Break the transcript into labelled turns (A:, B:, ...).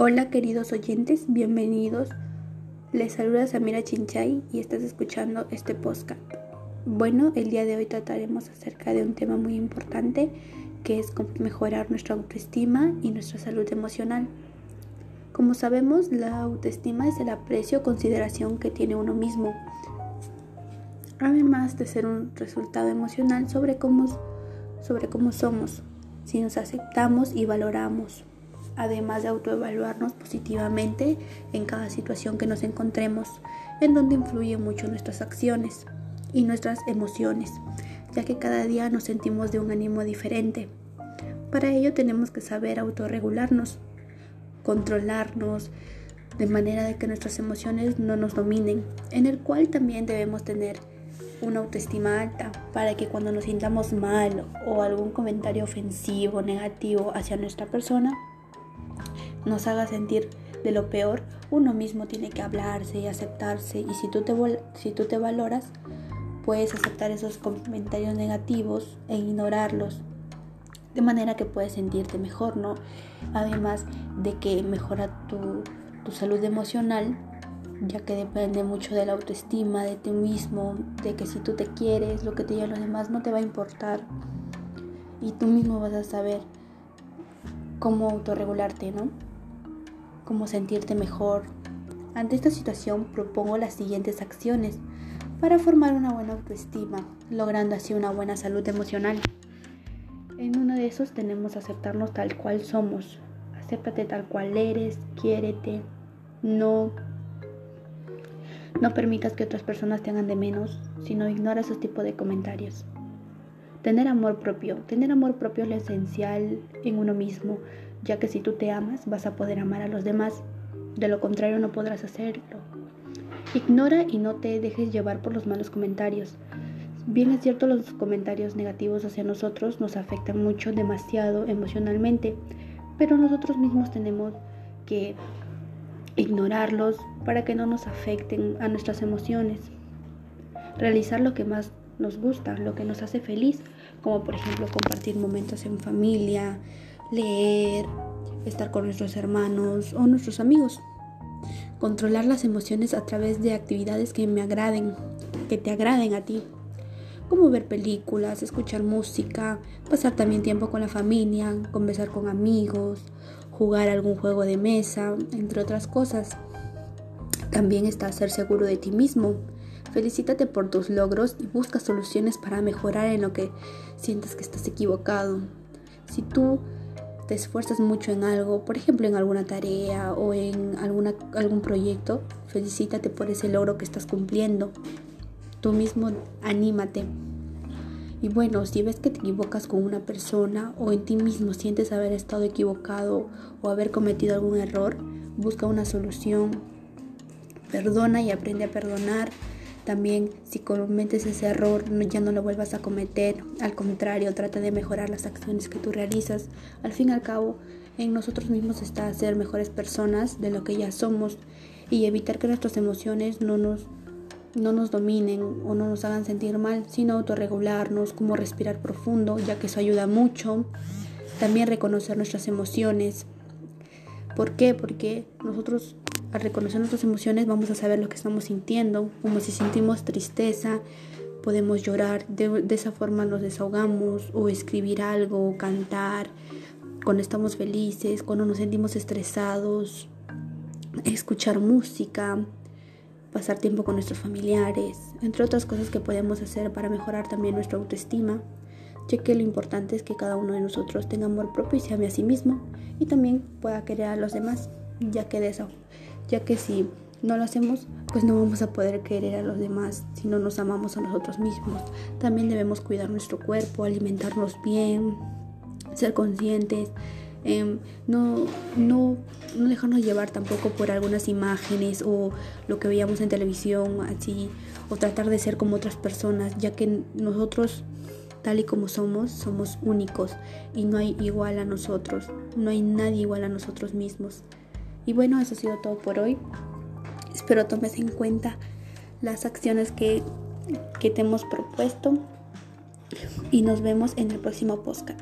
A: Hola queridos oyentes, bienvenidos. Les saluda Samira Chinchay y estás escuchando este podcast. Bueno, el día de hoy trataremos acerca de un tema muy importante que es mejorar nuestra autoestima y nuestra salud emocional. Como sabemos, la autoestima es el aprecio o consideración que tiene uno mismo, además de ser un resultado emocional sobre cómo, sobre cómo somos, si nos aceptamos y valoramos además de autoevaluarnos positivamente en cada situación que nos encontremos, en donde influye mucho nuestras acciones y nuestras emociones, ya que cada día nos sentimos de un ánimo diferente. Para ello tenemos que saber autorregularnos, controlarnos, de manera de que nuestras emociones no nos dominen, en el cual también debemos tener una autoestima alta para que cuando nos sintamos mal o algún comentario ofensivo, negativo hacia nuestra persona, nos haga sentir de lo peor, uno mismo tiene que hablarse y aceptarse. Y si tú te, si tú te valoras, puedes aceptar esos comentarios negativos e ignorarlos. De manera que puedes sentirte mejor, ¿no? Además de que mejora tu, tu salud emocional, ya que depende mucho de la autoestima, de ti mismo, de que si tú te quieres, lo que te digan los demás no te va a importar. Y tú mismo vas a saber cómo autorregularte, ¿no? Cómo sentirte mejor. Ante esta situación propongo las siguientes acciones para formar una buena autoestima, logrando así una buena salud emocional. En uno de esos tenemos aceptarnos tal cual somos. Acéptate tal cual eres, quiérete. No no permitas que otras personas te hagan de menos, sino ignora esos tipos de comentarios. Tener amor propio. Tener amor propio es lo esencial en uno mismo ya que si tú te amas vas a poder amar a los demás, de lo contrario no podrás hacerlo. Ignora y no te dejes llevar por los malos comentarios. Bien es cierto, los comentarios negativos hacia nosotros nos afectan mucho, demasiado emocionalmente, pero nosotros mismos tenemos que ignorarlos para que no nos afecten a nuestras emociones. Realizar lo que más nos gusta, lo que nos hace feliz, como por ejemplo compartir momentos en familia, leer, estar con nuestros hermanos o nuestros amigos. Controlar las emociones a través de actividades que me agraden, que te agraden a ti. Como ver películas, escuchar música, pasar también tiempo con la familia, conversar con amigos, jugar algún juego de mesa, entre otras cosas. También está ser seguro de ti mismo. Felicítate por tus logros y busca soluciones para mejorar en lo que sientes que estás equivocado. Si tú te esfuerzas mucho en algo, por ejemplo en alguna tarea o en algún proyecto, felicítate por ese logro que estás cumpliendo. Tú mismo anímate. Y bueno, si ves que te equivocas con una persona o en ti mismo sientes haber estado equivocado o haber cometido algún error, busca una solución. Perdona y aprende a perdonar también si cometes ese error ya no lo vuelvas a cometer, al contrario, trata de mejorar las acciones que tú realizas. Al fin y al cabo, en nosotros mismos está ser mejores personas de lo que ya somos y evitar que nuestras emociones no nos, no nos dominen o no nos hagan sentir mal, sino autorregularnos, como respirar profundo, ya que eso ayuda mucho. También reconocer nuestras emociones. ¿Por qué? Porque nosotros al reconocer nuestras emociones vamos a saber lo que estamos sintiendo, como si sentimos tristeza, podemos llorar, de, esa forma nos desahogamos o escribir algo o cantar, cuando estamos felices, cuando nos sentimos estresados, escuchar música, pasar tiempo con nuestros familiares, entre otras cosas que podemos hacer para mejorar también nuestra autoestima, ya que lo importante es que cada uno de nosotros tenga amor propio y se ame a sí mismo y también pueda querer a los demás, ya que de eso ya que si no lo hacemos, pues no vamos a poder querer a los demás si no nos amamos a nosotros mismos. También debemos cuidar nuestro cuerpo, alimentarnos bien, ser conscientes, em, no, no, no dejarnos llevar tampoco por algunas imágenes o lo que veíamos en televisión, así, o tratar de ser como otras personas, ya que nosotros tal y como somos, somos únicos y no hay igual a nosotros, no hay nadie igual a nosotros mismos. Y bueno, eso ha sido todo por hoy. Espero tomes en cuenta las acciones que, que te hemos propuesto y nos vemos en el próximo podcast.